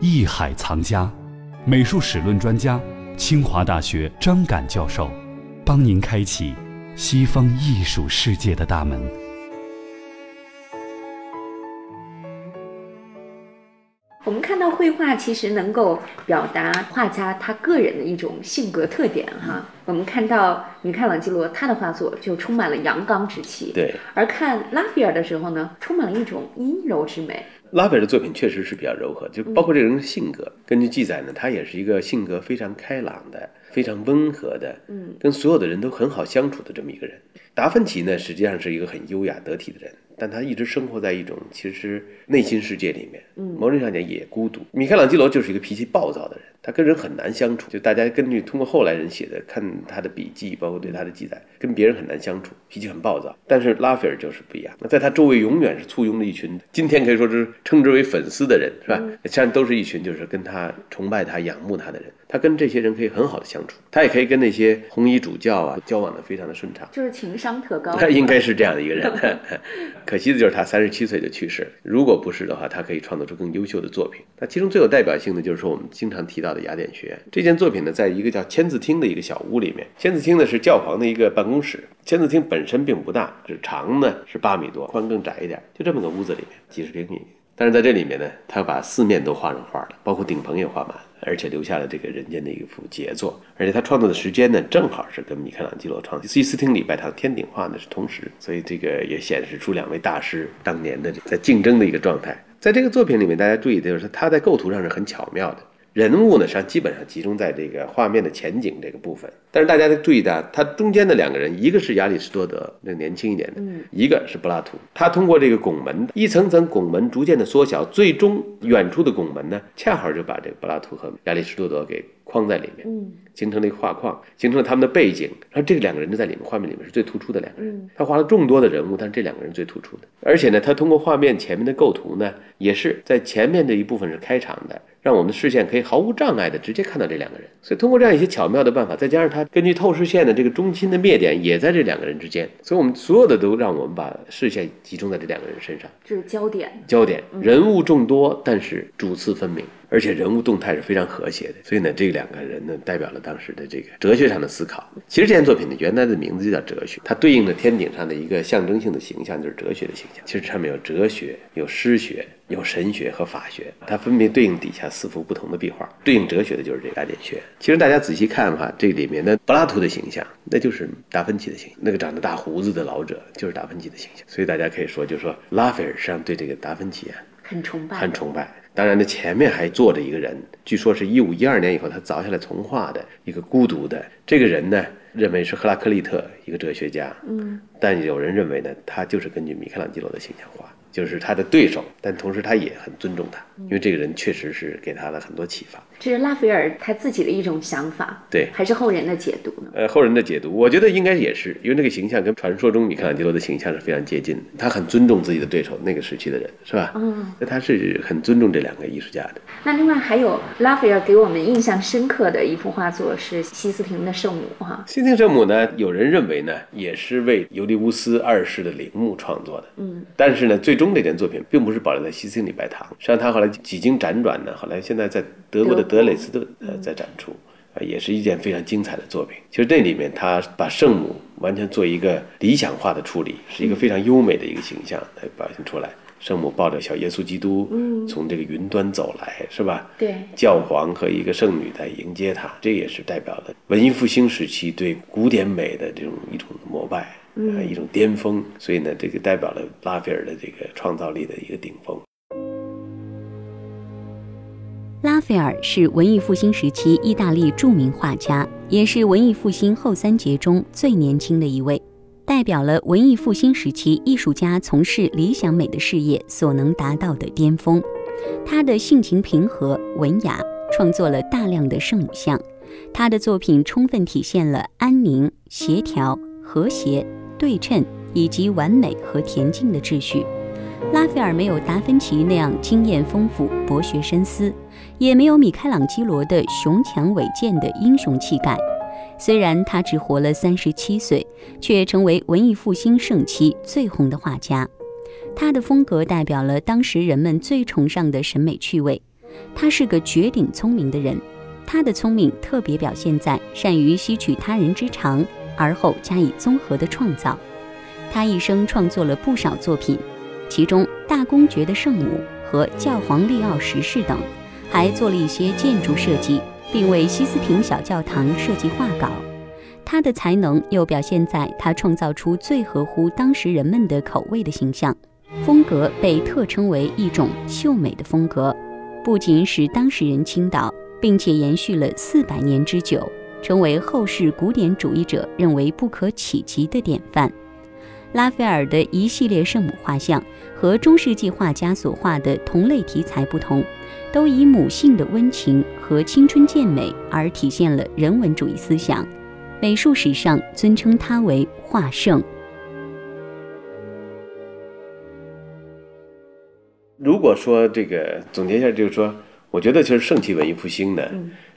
艺海藏家、美术史论专家、清华大学张敢教授，帮您开启西方艺术世界的大门。我们看到绘画其实能够表达画家他个人的一种性格特点哈。我们看到米开朗基罗他的画作就充满了阳刚之气，对。而看拉斐尔的时候呢，充满了一种阴柔之美。拉斐尔的作品确实是比较柔和，就包括这个人的性格。根据记载呢，他也是一个性格非常开朗的、非常温和的，嗯，跟所有的人都很好相处的这么一个人。达芬奇呢，实际上是一个很优雅得体的人，但他一直生活在一种其实内心世界里面，嗯，某种上讲也孤独。米开朗基罗就是一个脾气暴躁的人，他跟人很难相处。就大家根据通过后来人写的看他的笔记，包括对他的记载，跟别人很难相处，脾气很暴躁。但是拉斐尔就是不一样，那在他周围永远是簇拥着一群，今天可以说是称之为粉丝的人，是吧？实际上都是一群就是跟他崇拜他、仰慕他的人。他跟这些人可以很好的相处，他也可以跟那些红衣主教啊交往的非常的顺畅，就是情商特高。他应该是这样的一个人，可惜的就是他三十七岁就去世。如果不是的话，他可以创作出更优秀的作品。那其中最有代表性的就是说我们经常提到的雅典学院这件作品呢，在一个叫签字厅的一个小屋里面。签字厅呢是教皇的一个办公室，签字厅本身并不大，是长呢是八米多，宽更窄一点，就这么个屋子里面几十平米。但是在这里面呢，他把四面都画上画了，包括顶棚也画满，而且留下了这个人间的一幅杰作。而且他创作的时间呢，正好是跟米开朗基罗创西斯汀礼拜堂天顶画呢是同时，所以这个也显示出两位大师当年的在竞争的一个状态。在这个作品里面，大家注意的就是他在构图上是很巧妙的。人物呢，实际上基本上集中在这个画面的前景这个部分，但是大家得注意到，他中间的两个人，一个是亚里士多德，那年轻一点的，嗯，一个是柏拉图。他通过这个拱门，一层层拱门逐渐的缩小，最终远处的拱门呢，恰好就把这个柏拉图和亚里士多德给框在里面，嗯，形成了一个画框，形成了他们的背景。然后这两个人就在里面画面里面是最突出的两个人。嗯他画了众多的人物，但是这两个人最突出的。而且呢，他通过画面前面的构图呢，也是在前面的一部分是开场的。让我们的视线可以毫无障碍的直接看到这两个人，所以通过这样一些巧妙的办法，再加上它根据透视线的这个中心的灭点也在这两个人之间，所以我们所有的都让我们把视线集中在这两个人身上，这是焦点。焦点人物众多，但是主次分明，而且人物动态是非常和谐的。所以呢，这两个人呢，代表了当时的这个哲学上的思考。其实这件作品呢，原来的名字就叫哲学，它对应着天顶上的一个象征性的形象，就是哲学的形象。其实上面有哲学，有诗学。有神学和法学，它分别对应底下四幅不同的壁画。对应哲学的就是这个雅典学。其实大家仔细看的话，这里面的柏拉图的形象，那就是达芬奇的形象。那个长着大胡子的老者就是达芬奇的形象。所以大家可以说，就是说拉斐尔实际上对这个达芬奇啊很崇拜，很崇拜。当然呢，前面还坐着一个人，据说是一五一二年以后他凿下来重画的一个孤独的这个人呢，认为是赫拉克利特一个哲学家。嗯，但有人认为呢，他就是根据米开朗基罗的形象画。就是他的对手，但同时他也很尊重他，因为这个人确实是给他了很多启发。这是拉斐尔他自己的一种想法，对，还是后人的解读呢？呃，后人的解读，我觉得应该也是，因为那个形象跟传说中米开朗基罗的形象是非常接近的。他很尊重自己的对手，那个时期的人是吧？嗯，那他是很尊重这两个艺术家的。那另外还有拉斐尔给我们印象深刻的一幅画作是西斯廷的圣母哈。西斯廷圣母呢，有人认为呢，也是为尤利乌斯二世的陵墓创作的。嗯，但是呢，最终这件作品并不是保留在西斯廷礼拜堂，实际上他后来几经辗转呢，后来现在在德国的德累斯顿呃在展出，啊，也是一件非常精彩的作品。其实这里面他把圣母完全做一个理想化的处理，是一个非常优美的一个形象来表现出来。圣母抱着小耶稣基督，嗯从这个云端走来，是吧？对，教皇和一个圣女在迎接他，这也是代表了文艺复兴时期对古典美的这种一种膜拜，呃，一种巅峰。所以呢，这个代表了拉斐尔的这个创造力的一个顶峰。拉斐尔是文艺复兴时期意大利著名画家，也是文艺复兴后三杰中最年轻的一位，代表了文艺复兴时期艺术家从事理想美的事业所能达到的巅峰。他的性情平和、文雅，创作了大量的圣母像。他的作品充分体现了安宁、协调、和谐、对称以及完美和恬静的秩序。拉斐尔没有达芬奇那样经验丰富、博学深思，也没有米开朗基罗的雄强伟健的英雄气概。虽然他只活了三十七岁，却成为文艺复兴盛期最红的画家。他的风格代表了当时人们最崇尚的审美趣味，他是个绝顶聪明的人。他的聪明特别表现在善于吸取他人之长，而后加以综合的创造。他一生创作了不少作品，其中《大公爵的圣母》和《教皇利奥十世》等，还做了一些建筑设计，并为西斯廷小教堂设计画稿。他的才能又表现在他创造出最合乎当时人们的口味的形象，风格被特称为一种秀美的风格，不仅使当时人倾倒。并且延续了四百年之久，成为后世古典主义者认为不可企及的典范。拉斐尔的一系列圣母画像和中世纪画家所画的同类题材不同，都以母性的温情和青春健美而体现了人文主义思想。美术史上尊称他为画圣。如果说这个总结一下，就是说。我觉得，其实盛期文艺复兴呢，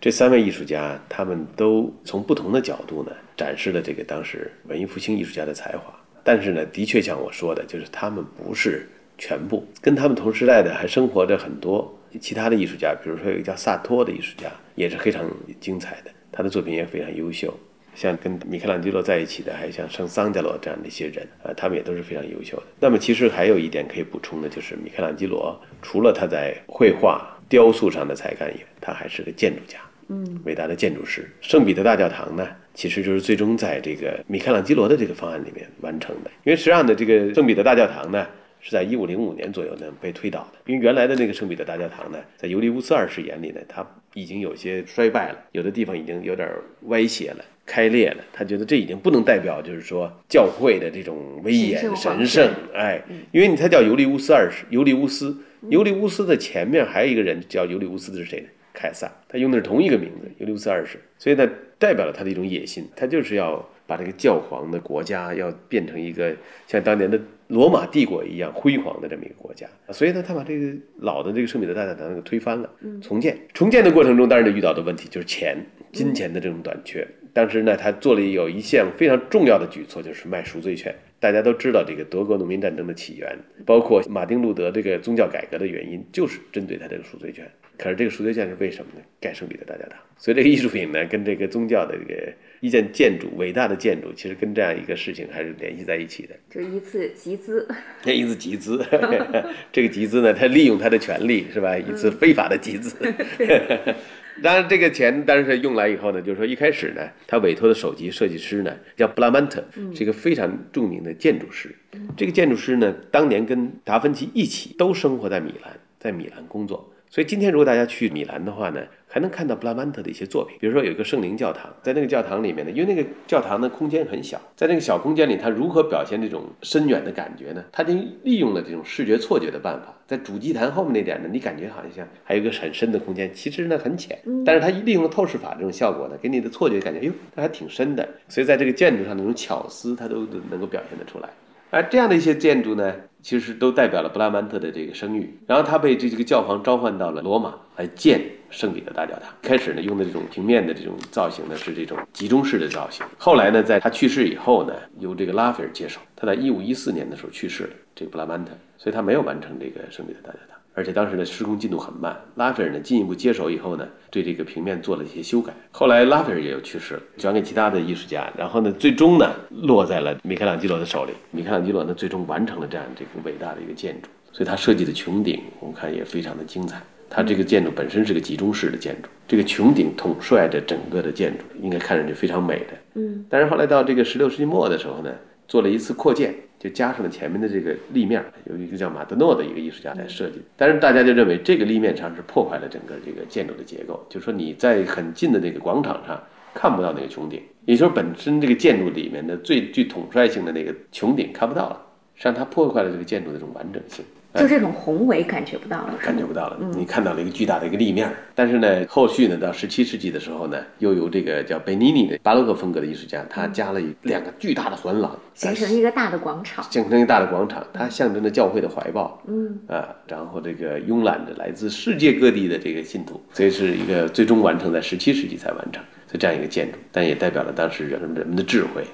这三位艺术家，他们都从不同的角度呢，展示了这个当时文艺复兴艺术家的才华。但是呢，的确像我说的，就是他们不是全部。跟他们同时代的还生活着很多其他的艺术家，比如说有一个叫萨托的艺术家，也是非常精彩的，他的作品也非常优秀。像跟米开朗基罗在一起的，还有像圣桑加罗这样的一些人，啊，他们也都是非常优秀的。那么，其实还有一点可以补充的，就是米开朗基罗除了他在绘画。雕塑上的才干也，他还是个建筑家，嗯，伟大的建筑师。圣彼得大教堂呢，其实就是最终在这个米开朗基罗的这个方案里面完成的。因为实际上呢，这个圣彼得大教堂呢，是在一五零五年左右呢被推倒的。因为原来的那个圣彼得大教堂呢，在尤利乌斯二世眼里呢，它已经有些衰败了，有的地方已经有点歪斜了、开裂了。他觉得这已经不能代表就是说教会的这种威严神圣，哎，因为你他叫尤利乌斯二世，尤利乌斯。尤利乌斯的前面还有一个人叫尤利乌斯的是谁呢？凯撒，他用的是同一个名字，尤利乌斯二世，所以呢，代表了他的一种野心，他就是要把这个教皇的国家要变成一个像当年的罗马帝国一样辉煌的这么一个国家，所以呢，他把这个老的这个圣彼得大教堂给推翻了，重建。重建的过程中，当然就遇到的问题就是钱，金钱的这种短缺。当时呢，他做了有一项非常重要的举措，就是卖赎罪券。大家都知道这个德国农民战争的起源，包括马丁路德这个宗教改革的原因，就是针对他这个赎罪券。可是这个赎罪券是为什么呢？盖圣彼得大教堂。所以这个艺术品呢，跟这个宗教的这个一件建筑，伟大的建筑，其实跟这样一个事情还是联系在一起的。就一次集资。一次集资，这个集资呢，他利用他的权利是吧？一次非法的集资。当然，这个钱当然是用来以后呢，就是说一开始呢，他委托的首席设计师呢叫布拉曼特，是一个非常著名的建筑师。这个建筑师呢，当年跟达芬奇一起都生活在米兰，在米兰工作。所以今天如果大家去米兰的话呢，还能看到布拉曼特的一些作品，比如说有一个圣灵教堂，在那个教堂里面呢，因为那个教堂的空间很小，在那个小空间里，他如何表现这种深远的感觉呢？他就利用了这种视觉错觉的办法，在主祭坛后面那点呢，你感觉好像还有一个很深的空间，其实呢很浅，但是他利用了透视法这种效果呢，给你的错觉感觉，哟，它还挺深的。所以在这个建筑上那种巧思，它都能够表现得出来。而这样的一些建筑呢，其实都代表了布拉曼特的这个声誉。然后他被这这个教皇召唤到了罗马来建圣彼得大教堂。开始呢，用的这种平面的这种造型呢，是这种集中式的造型。后来呢，在他去世以后呢，由这个拉斐尔接手。他在一五一四年的时候去世了，这个布拉曼特，所以他没有完成这个圣彼得大教堂。而且当时呢，施工进度很慢。拉斐尔呢进一步接手以后呢，对这个平面做了一些修改。后来拉斐尔也有去世了，转给其他的艺术家。然后呢，最终呢落在了米开朗基罗的手里。米开朗基罗呢最终完成了这样这个伟大的一个建筑。所以他设计的穹顶，我们看也非常的精彩。他这个建筑本身是个集中式的建筑，这个穹顶统帅着整个的建筑，应该看上去非常美的。嗯。但是后来到这个十六世纪末的时候呢，做了一次扩建。就加上了前面的这个立面，有一个叫马德诺的一个艺术家来设计，但是大家就认为这个立面上是破坏了整个这个建筑的结构，就是说你在很近的那个广场上看不到那个穹顶，也就是本身这个建筑里面的最具统帅性的那个穹顶看不到了，实际上它破坏了这个建筑的这种完整性。就这种宏伟感觉不到了，感觉不到了。你看到了一个巨大的一个立面，但是呢，后续呢，到十七世纪的时候呢，又有这个叫贝尼尼的巴洛克风格的艺术家，他加了两个巨大的环廊，形成一个大的广场，形成一个大的广场，它象征着教会的怀抱，嗯啊，然后这个慵懒着来自世界各地的这个信徒，所以是一个最终完成在十七世纪才完成，是这样一个建筑，但也代表了当时人们人们的智慧。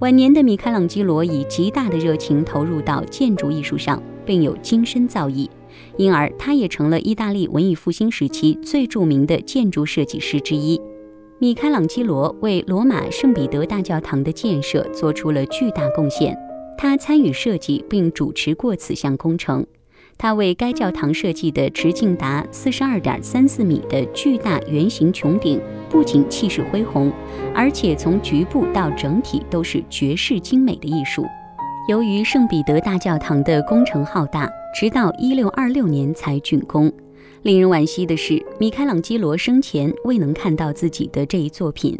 晚年的米开朗基罗以极大的热情投入到建筑艺术上，并有精深造诣，因而他也成了意大利文艺复兴时期最著名的建筑设计师之一。米开朗基罗为罗马圣彼得大教堂的建设做出了巨大贡献，他参与设计并主持过此项工程。他为该教堂设计的直径达四十二点三四米的巨大圆形穹顶，不仅气势恢宏，而且从局部到整体都是绝世精美的艺术。由于圣彼得大教堂的工程浩大，直到一六二六年才竣工。令人惋惜的是，米开朗基罗生前未能看到自己的这一作品。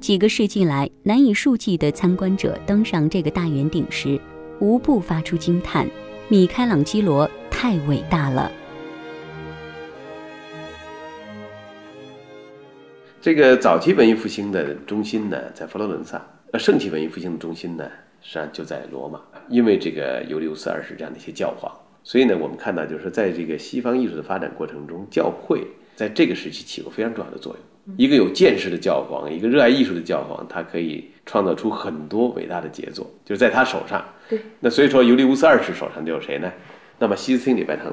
几个世纪来，难以数计的参观者登上这个大圆顶时，无不发出惊叹：米开朗基罗太伟大了！这个早期文艺复兴的中心呢，在佛罗伦萨；呃，盛期文艺复兴的中心呢，实际上就在罗马，因为这个尤利乌斯二世这样的一些教皇。所以呢，我们看到就是在这个西方艺术的发展过程中，教会在这个时期起过非常重要的作用。一个有见识的教皇，一个热爱艺术的教皇，他可以创造出很多伟大的杰作，就是在他手上。对。那所以说，尤利乌斯二世手上就有谁呢？那么西斯廷礼拜堂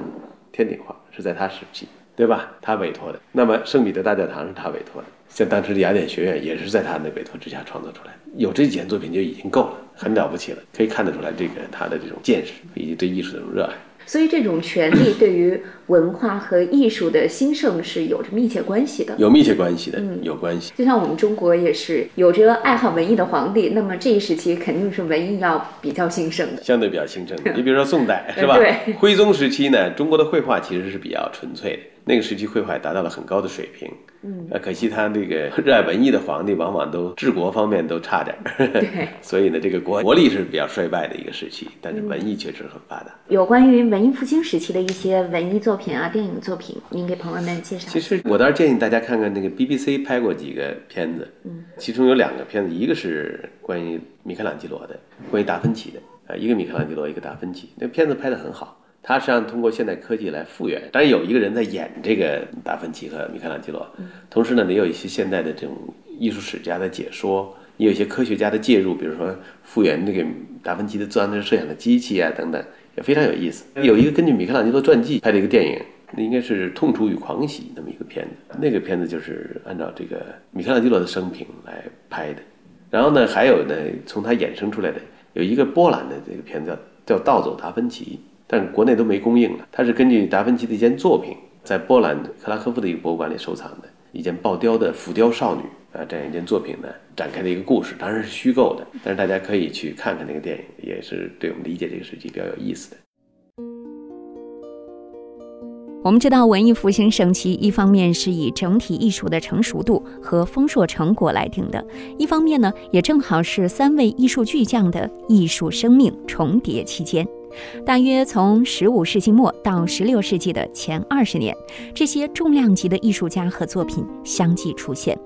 天顶画是在他时期，对吧？他委托的。那么圣彼得大教堂是他委托的。像当时的雅典学院也是在他的委托之下创作出来，有这几件作品就已经够了，很了不起了。可以看得出来，这个他的这种见识以及对艺术的这种热爱。所以，这种权力对于文化和艺术的兴盛是有着密切关系的，有密切关系的，有关系。就像我们中国也是有着爱好文艺的皇帝，那么这一时期肯定是文艺要比较兴盛的，相对比较兴盛。你比如说宋代是吧？对，徽宗时期呢，中国的绘画其实是比较纯粹的，那个时期绘画达到了很高的水平。嗯，呃，可惜他这个 热爱文艺的皇帝，往往都治国方面都差点儿。对，所以呢，这个国国力是比较衰败的一个时期，但是文艺确实很发达。有关于文艺复兴时期的一些文艺作品啊，电影作品，您给朋友们介绍。其实我倒是建议大家看看那个 BBC 拍过几个片子，嗯，其中有两个片子，一个是关于米开朗基罗的，关于达芬奇的，啊，一个米开朗基罗，一个达芬奇，那片子拍得很好。他实际上通过现代科技来复原，当然有一个人在演这个达芬奇和米开朗基罗，同时呢，也有一些现代的这种艺术史家的解说，也有一些科学家的介入，比如说复原这个达芬奇的自然的摄像的机器啊等等，也非常有意思。有一个根据米开朗基罗传记拍的一个电影，那应该是《痛楚与狂喜》那么一个片子，那个片子就是按照这个米开朗基罗的生平来拍的。然后呢，还有呢，从他衍生出来的有一个波兰的这个片子叫叫《盗走达芬奇》。但国内都没供应了。它是根据达芬奇的一件作品，在波兰克拉科夫的一个博物馆里收藏的一件爆雕的浮雕少女啊，这样一件作品呢，展开的一个故事，当然是虚构的，但是大家可以去看看那个电影，也是对我们理解这个时期比较有意思的。我们知道，文艺复兴盛期，一方面是以整体艺术的成熟度和丰硕成果来定的，一方面呢，也正好是三位艺术巨匠的艺术生命重叠期间。大约从十五世纪末到十六世纪的前二十年，这些重量级的艺术家和作品相继出现。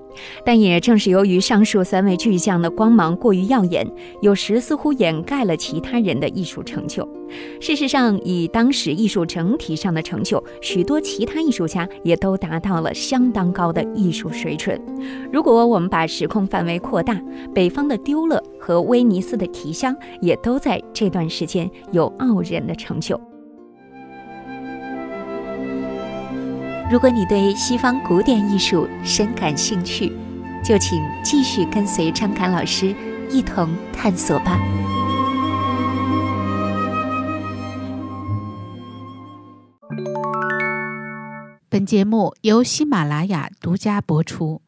但也正是由于上述三位巨匠的光芒过于耀眼，有时似乎掩盖了其他人的艺术成就。事实上，以当时艺术整体上的成就，许多其他艺术家也都达到了相当高的艺术水准。如果我们把时空范围扩大，北方的丢勒和威尼斯的提香也都在这段时间有傲人的成就。如果你对西方古典艺术深感兴趣，就请继续跟随张侃老师一同探索吧。本节目由喜马拉雅独家播出。